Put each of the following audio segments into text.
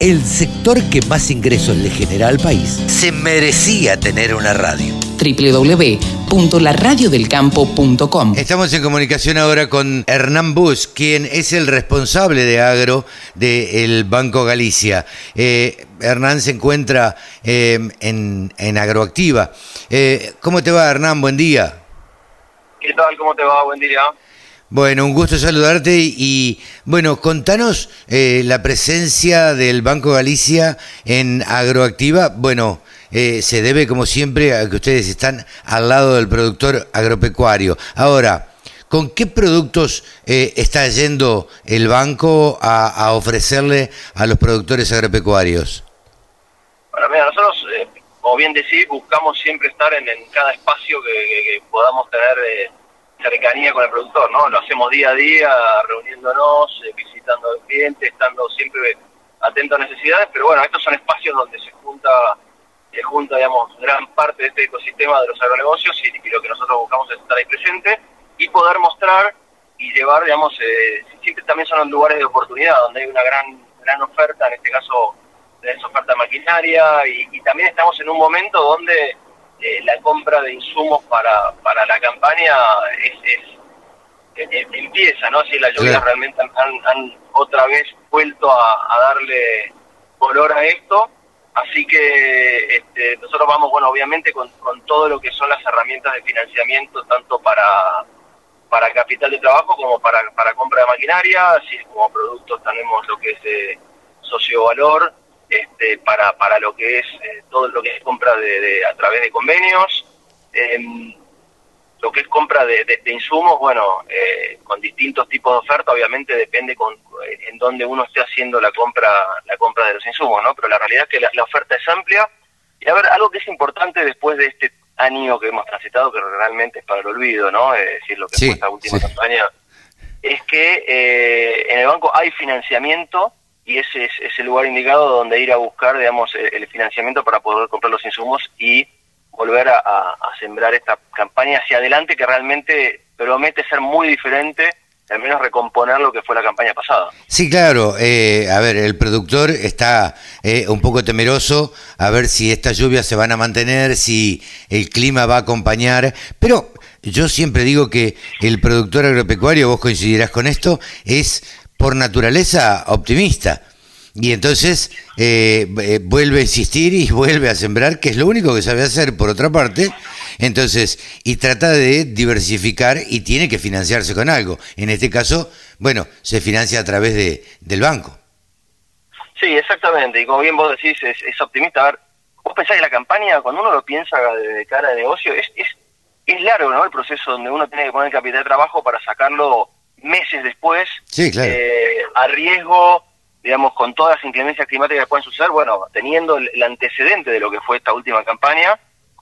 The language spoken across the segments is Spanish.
El sector que más ingresos le genera al país se merecía tener una radio. www.laradiodelcampo.com Estamos en comunicación ahora con Hernán Bush, quien es el responsable de agro del Banco Galicia. Eh, Hernán se encuentra eh, en, en, Agroactiva. Eh, ¿Cómo te va, Hernán? Buen día. ¿Qué tal? ¿Cómo te va? Buen día. Bueno, un gusto saludarte y, bueno, contanos eh, la presencia del Banco Galicia en Agroactiva. Bueno, eh, se debe como siempre a que ustedes están al lado del productor agropecuario. Ahora, ¿con qué productos eh, está yendo el banco a, ofrecerle a los productores agropecuarios? Bueno, mira, nosotros, como bien decís, buscamos siempre estar en, cada espacio que, podamos tener cercanía con el productor, ¿no? Lo hacemos día a día, reuniéndonos, eh, visitando al cliente, estando siempre atentos a necesidades, pero bueno, estos son espacios donde se junta, se junta, digamos, gran parte de este ecosistema de los agronegocios y, lo que nosotros buscamos es estar ahí presente y poder mostrar y llevar, digamos, eh, siempre también son lugares de oportunidad, donde hay una gran, gran oferta, en este caso, esa oferta de maquinaria y, y también estamos en un momento donde eh, la compra de insumos para, para la campaña es, empieza, ¿no? Si las lluvias realmente han, otra vez vuelto a, darle color a esto, así que este, nosotros vamos, bueno, obviamente con, con todo lo que son las herramientas de financiamiento, tanto para para capital de trabajo como para, para compra de maquinaria, así como productos tenemos lo que es eh, sociovalor, este, para, para lo que es eh, todo lo que es compra de, a través de convenios, em, lo que es compra de, insumos, bueno, eh, con distintos tipos de oferta, obviamente depende con, eh, en dónde uno esté haciendo la compra la compra de los insumos, ¿no? Pero la realidad es que la, oferta es amplia. Y a ver, algo que es importante después de este año que hemos transitado, que realmente es para el olvido, ¿no? Es decir, lo que fue esta última campaña, es que en el banco hay financiamiento y ese es, el lugar indicado donde ir a buscar, digamos, el, financiamiento para poder comprar los insumos y volver a, sembrar esta campaña hacia adelante que realmente promete ser muy diferente al menos recomponer lo que fue la campaña pasada. Sí, claro. Eh, a ver, el productor está eh, un poco temeroso a ver si estas lluvias se van a mantener, si el clima va a acompañar, pero yo siempre digo que el productor agropecuario, vos coincidirás con esto, es por naturaleza optimista. Y entonces eh, eh, vuelve a insistir y vuelve a sembrar, que es lo único que sabe hacer por otra parte. Entonces, y trata de diversificar y tiene que financiarse con algo. En este caso, bueno, se financia a través de, del banco. Sí, exactamente. Y como bien vos decís, es, optimista. A ver, vos pensás que la campaña, cuando uno lo piensa de cara de negocio, es, es, es largo, ¿no? El proceso donde uno tiene que poner capital de trabajo para sacarlo meses después, eh, a riesgo, digamos, con todas las inclemencias climáticas que pueden suceder, bueno, teniendo el, antecedente de lo que fue esta última campaña,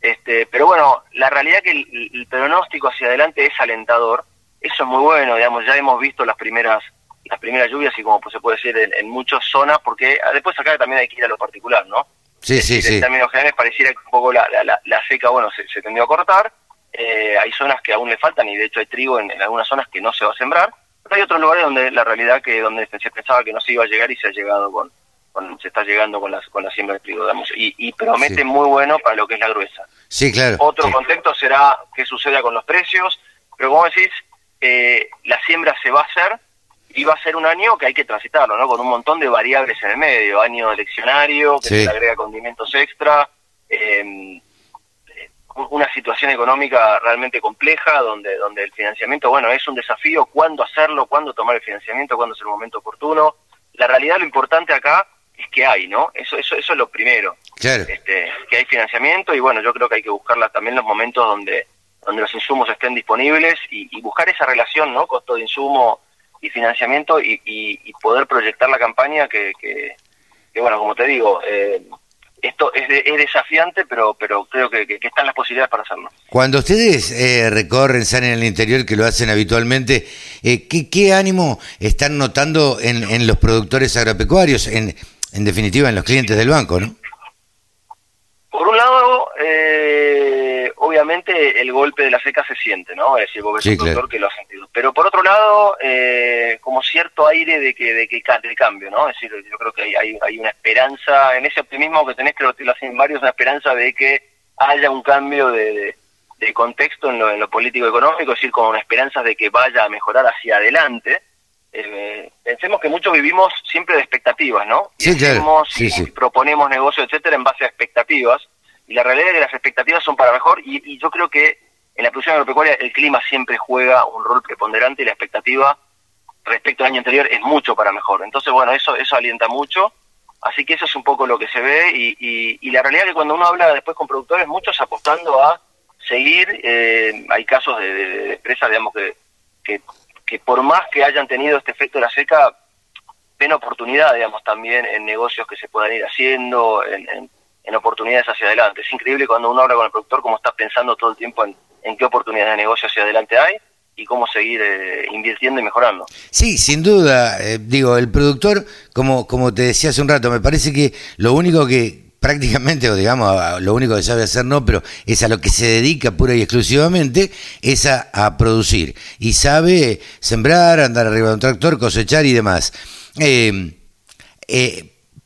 este, pero bueno, la realidad es que el, pronóstico hacia adelante es alentador, eso es muy bueno, digamos, ya hemos visto las primeras las primeras lluvias y como se puede decir en, muchas zonas, porque después acá también hay que ir a lo particular, ¿no? Sí, sí, sí. En términos generales pareciera que un poco la, la, la seca, bueno, se, se tendió a cortar, eh, hay zonas que aún le faltan y de hecho hay trigo en, algunas zonas que no se va a sembrar, pero hay otros lugares donde la realidad que donde se pensaba que no se iba a llegar y se ha llegado con, se está llegando con la, con la siembra de trigo, digamos, y, promete muy bueno para lo que es la gruesa. Sí, claro. Otro contexto será qué suceda con los precios, pero como decís, eh, la siembra se va a hacer y va a ser un año que hay que transitarlo, ¿no? Con un montón de variables en el medio, año eleccionario, que se le agrega condimentos extra, eh, una situación económica realmente compleja, donde, donde el financiamiento, bueno, es un desafío, cuándo hacerlo, cuándo tomar el financiamiento, cuándo es el momento oportuno. La realidad, lo importante acá es que hay, ¿no? Eso, eso, eso es lo primero. Este, que hay financiamiento y bueno, yo creo que hay que buscarla también los momentos donde, donde los insumos estén disponibles y, buscar esa relación, ¿no? Costo de insumo y financiamiento y, y, poder proyectar la campaña que, que, que bueno, como te digo, eh, esto es, desafiante, pero, pero creo que, están las posibilidades para hacerlo. Cuando ustedes eh, recorren, salen en el interior, que lo hacen habitualmente, eh, ¿qué, ánimo están notando en, los productores agropecuarios, en, en definitiva en los clientes del banco, no? Por un lado, eh, obviamente el golpe de la seca se siente, ¿no? Es decir, vos ves un doctor que lo ha sentido. Pero por otro lado, eh, como cierto aire de que de que de cambio, ¿no? Es decir, yo creo que hay, hay, una esperanza, en ese optimismo que tenés que lo, hacen varios, una esperanza de que haya un cambio de, de, contexto en lo, en lo político-económico, es decir, con esperanzas de que vaya a mejorar hacia adelante. Eh, pensemos que muchos vivimos siempre de expectativas, ¿no? Sí, y proponemos negocios, etcétera, en base a expectativas y la realidad es que las expectativas son para mejor y, yo creo que en la producción agropecuaria el clima siempre juega un rol preponderante y la expectativa respecto al año anterior es mucho para mejor. Entonces, bueno, eso, eso alienta mucho. Así que eso es un poco lo que se ve y, y, la realidad es que cuando uno habla después con productores, muchos apostando a seguir, eh, hay casos de, empresas, digamos, que, que, por más que hayan tenido este efecto de la seca, ven oportunidad, digamos, también en negocios que se puedan ir haciendo, en en oportunidades hacia adelante. Es increíble cuando uno habla con el productor cómo está pensando todo el tiempo en, qué oportunidades de negocio hacia adelante hay y cómo seguir eh, invirtiendo y mejorando. Sí, sin duda. Eh, digo, el productor, como, como te decía hace un rato, me parece que lo único que prácticamente, o digamos, lo único que sabe hacer no, pero es a lo que se dedica pura y exclusivamente, es a, producir. Y sabe sembrar, andar arriba de un tractor, cosechar y demás. Eh,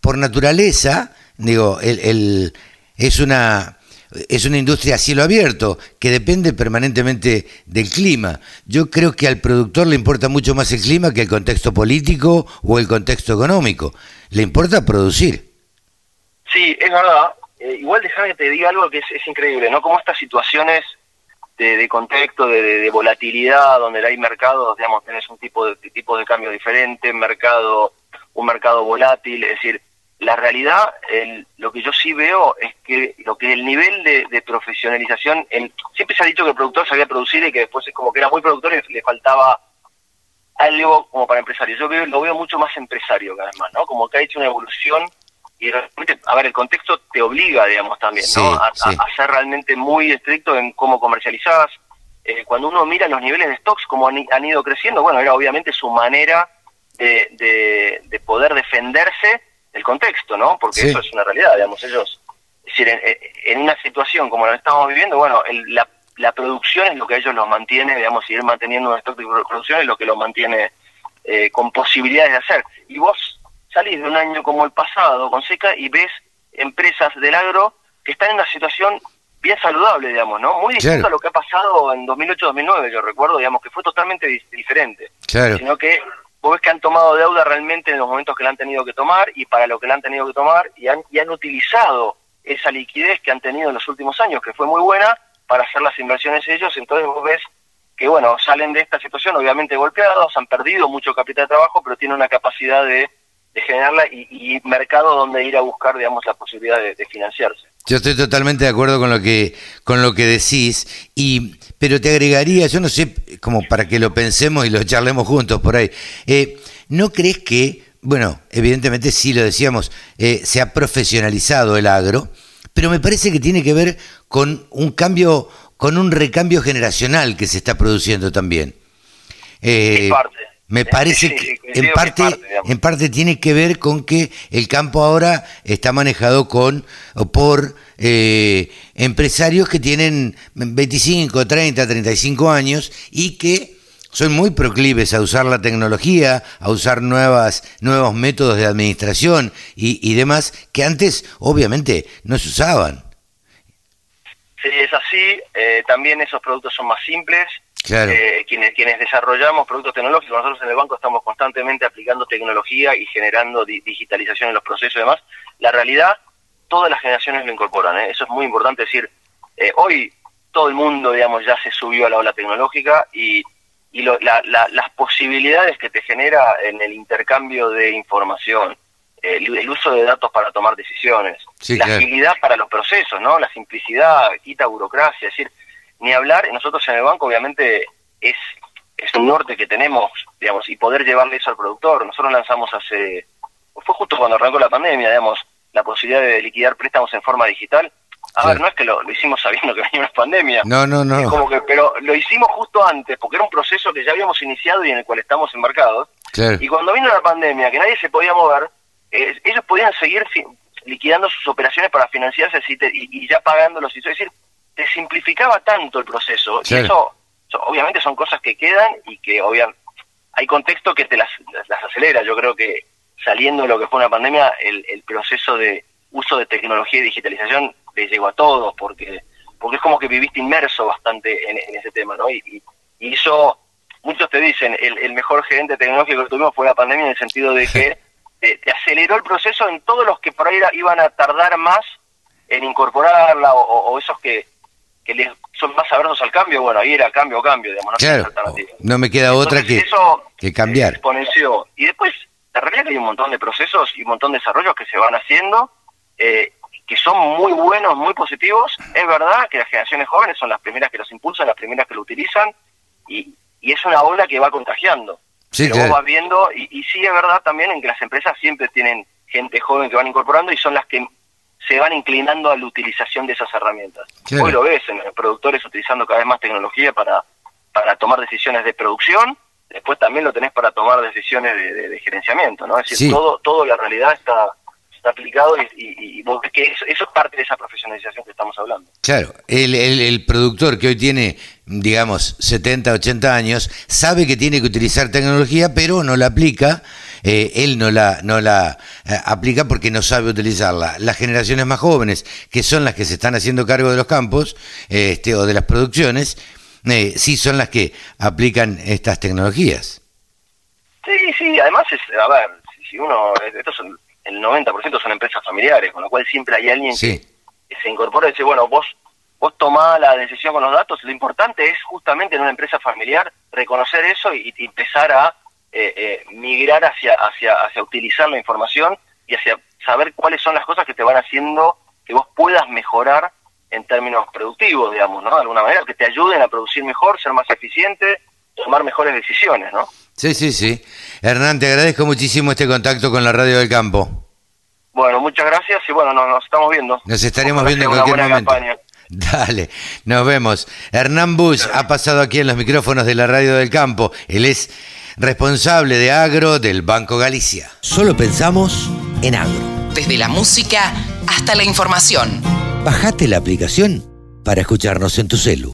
por naturaleza, Digo, el, es una es una industria a cielo abierto que depende permanentemente del clima. Yo creo que al productor le importa mucho más el clima que el contexto político o el contexto económico. Le importa producir. Sí, es verdad. Eh, igual déjame que te diga algo que es, increíble, ¿no? Como estas situaciones de, contexto, de, volatilidad, donde hay mercados, digamos, tenés un tipo de tipo de cambio diferente, mercado, un mercado volátil, es decir, la realidad, lo que yo sí veo es que lo que el nivel de, profesionalización, siempre se ha dicho que el productor sabía producir y que después es como que era muy productor y le faltaba algo como para empresario. Yo veo, lo veo mucho más empresario cada vez más, ¿no? Como que ha hecho una evolución y realmente, a ver, el contexto te obliga, digamos, también, ¿no? A, ser realmente muy estricto en cómo comercializás. Eh, cuando uno mira los niveles de stocks, como han, ido creciendo, bueno, era obviamente su manera de, de poder defenderse el contexto, ¿no? Porque eso es una realidad, digamos, ellos, es decir, en, una situación como la estamos viviendo, bueno, la, la, producción es lo que ellos los mantiene, digamos, seguir manteniendo un stock de producción es lo que los mantiene eh, con posibilidades de hacer. Y vos salís de un año como el pasado, con seca, y ves empresas del agro que están en una situación bien saludable, digamos, ¿no? Muy distinto a lo que ha pasado en 2008-2009, yo recuerdo, digamos, que fue totalmente diferente. Claro. Sino que vos ves que han tomado deuda realmente en los momentos que la han tenido que tomar y para lo que la han tenido que tomar y han, y han utilizado esa liquidez que han tenido en los últimos años, que fue muy buena, para hacer las inversiones ellos. Entonces vos ves que, bueno, salen de esta situación obviamente golpeados, han perdido mucho capital de trabajo, pero tienen una capacidad de, generarla y, mercado donde ir a buscar, digamos, la posibilidad de, de financiarse. Yo estoy totalmente de acuerdo con lo que con lo que decís y pero te agregaría, yo no sé, como para que lo pensemos y lo charlemos juntos por ahí. Eh, ¿No crees que, bueno, evidentemente sí lo decíamos, eh, se ha profesionalizado el agro, pero me parece que tiene que ver con un cambio, con un recambio generacional que se está produciendo también. Eh, parte. Me parece que en parte, en parte tiene que ver con que el campo ahora está manejado con por eh, empresarios que tienen 25, 30, 35 años y que son muy proclives a usar la tecnología, a usar nuevas, nuevos métodos de administración y, demás que antes obviamente no se usaban. Sí, es así. Eh, también esos productos son más simples eh, quienes, quienes desarrollamos productos tecnológicos, nosotros en el banco estamos constantemente aplicando tecnología y generando digitalización en los procesos y demás. La realidad, todas las generaciones lo incorporan, ¿eh? eso es muy importante decir. Eh, hoy todo el mundo, digamos, ya se subió a la ola tecnológica y, y las posibilidades que te genera en el intercambio de información, el, uso de datos para tomar decisiones, la agilidad para los procesos, ¿no? La simplicidad, quita burocracia, es decir, ni hablar, nosotros en el banco obviamente es, es un norte que tenemos, digamos, y poder llevarle eso al productor. Nosotros lanzamos hace, fue justo cuando arrancó la pandemia, digamos, la posibilidad de liquidar préstamos en forma digital. A ver, no es que lo, hicimos sabiendo que venía una pandemia. No, no, no. como que, pero lo hicimos justo antes, porque era un proceso que ya habíamos iniciado y en el cual estamos embarcados. Y cuando vino la pandemia, que nadie se podía mover, eh, ellos podían seguir liquidando sus operaciones para financiarse y, y ya pagándolos. Es decir, te simplificaba tanto el proceso, y eso, obviamente son cosas que quedan y que obviamente hay contexto que te las, las acelera. Yo creo que saliendo de lo que fue una pandemia, el, el proceso de uso de tecnología y digitalización le llegó a todos, porque porque es como que viviste inmerso bastante en, ese tema, ¿no? Y, y, eso, muchos te dicen, el, el, mejor gerente tecnológico que tuvimos fue la pandemia en el sentido de que te, aceleró el proceso en todos los que por ahí iban a tardar más en incorporarla o, esos que, que les son más aversos al cambio, bueno, ahí era cambio o cambio, digamos, no, claro, no me queda otra que, eso que cambiar. Exponenció. Y después, la realidad es que hay un montón de procesos y un montón de desarrollos que se van haciendo, eh, que son muy buenos, muy positivos. Es verdad que las generaciones jóvenes son las primeras que los impulsan, las primeras que lo utilizan, y, y es una ola que va contagiando. Sí, Pero vos vas viendo, y, y sí es verdad también en que las empresas siempre tienen gente joven que van incorporando y son las que se van inclinando a la utilización de esas herramientas. Hoy lo ves en los productores utilizando cada vez más tecnología para, para tomar decisiones de producción, después también lo tenés para tomar decisiones de, gerenciamiento, ¿no? Es decir, todo, todo la realidad está, está aplicado y, vos ves que eso, es parte de esa profesionalización que estamos hablando. Claro, el, el, productor que hoy tiene, digamos, 70, 80 años, sabe que tiene que utilizar tecnología, pero no la aplica. Eh, él no la, no la eh, aplica porque no sabe utilizarla. Las generaciones más jóvenes, que son las que se están haciendo cargo de los campos este, o de las producciones, eh, sí son las que aplican estas tecnologías. Sí, sí, además, es, a ver, si uno, estos son el 90% son empresas familiares, con lo cual siempre hay alguien que, se incorpora y dice, bueno, vos vos tomás la decisión con los datos, lo importante es justamente en una empresa familiar reconocer eso y, empezar a eh, eh, migrar hacia, hacia, hacia utilizar la información y hacia saber cuáles son las cosas que te van haciendo que vos puedas mejorar en términos productivos, digamos, ¿no? De alguna manera, que te ayuden a producir mejor, ser más eficiente, tomar mejores decisiones, ¿no? Sí, sí, sí. Hernán, te agradezco muchísimo este contacto con la Radio del Campo. Bueno, muchas gracias y bueno, nos, estamos viendo. Nos estaremos viendo en cualquier momento. Dale, nos vemos. Hernán Bush ha pasado aquí en los micrófonos de la Radio del Campo. Él es responsable de agro del Banco Galicia. Solo pensamos en agro. Desde la música hasta la información. Bajate la aplicación para escucharnos en tu celu.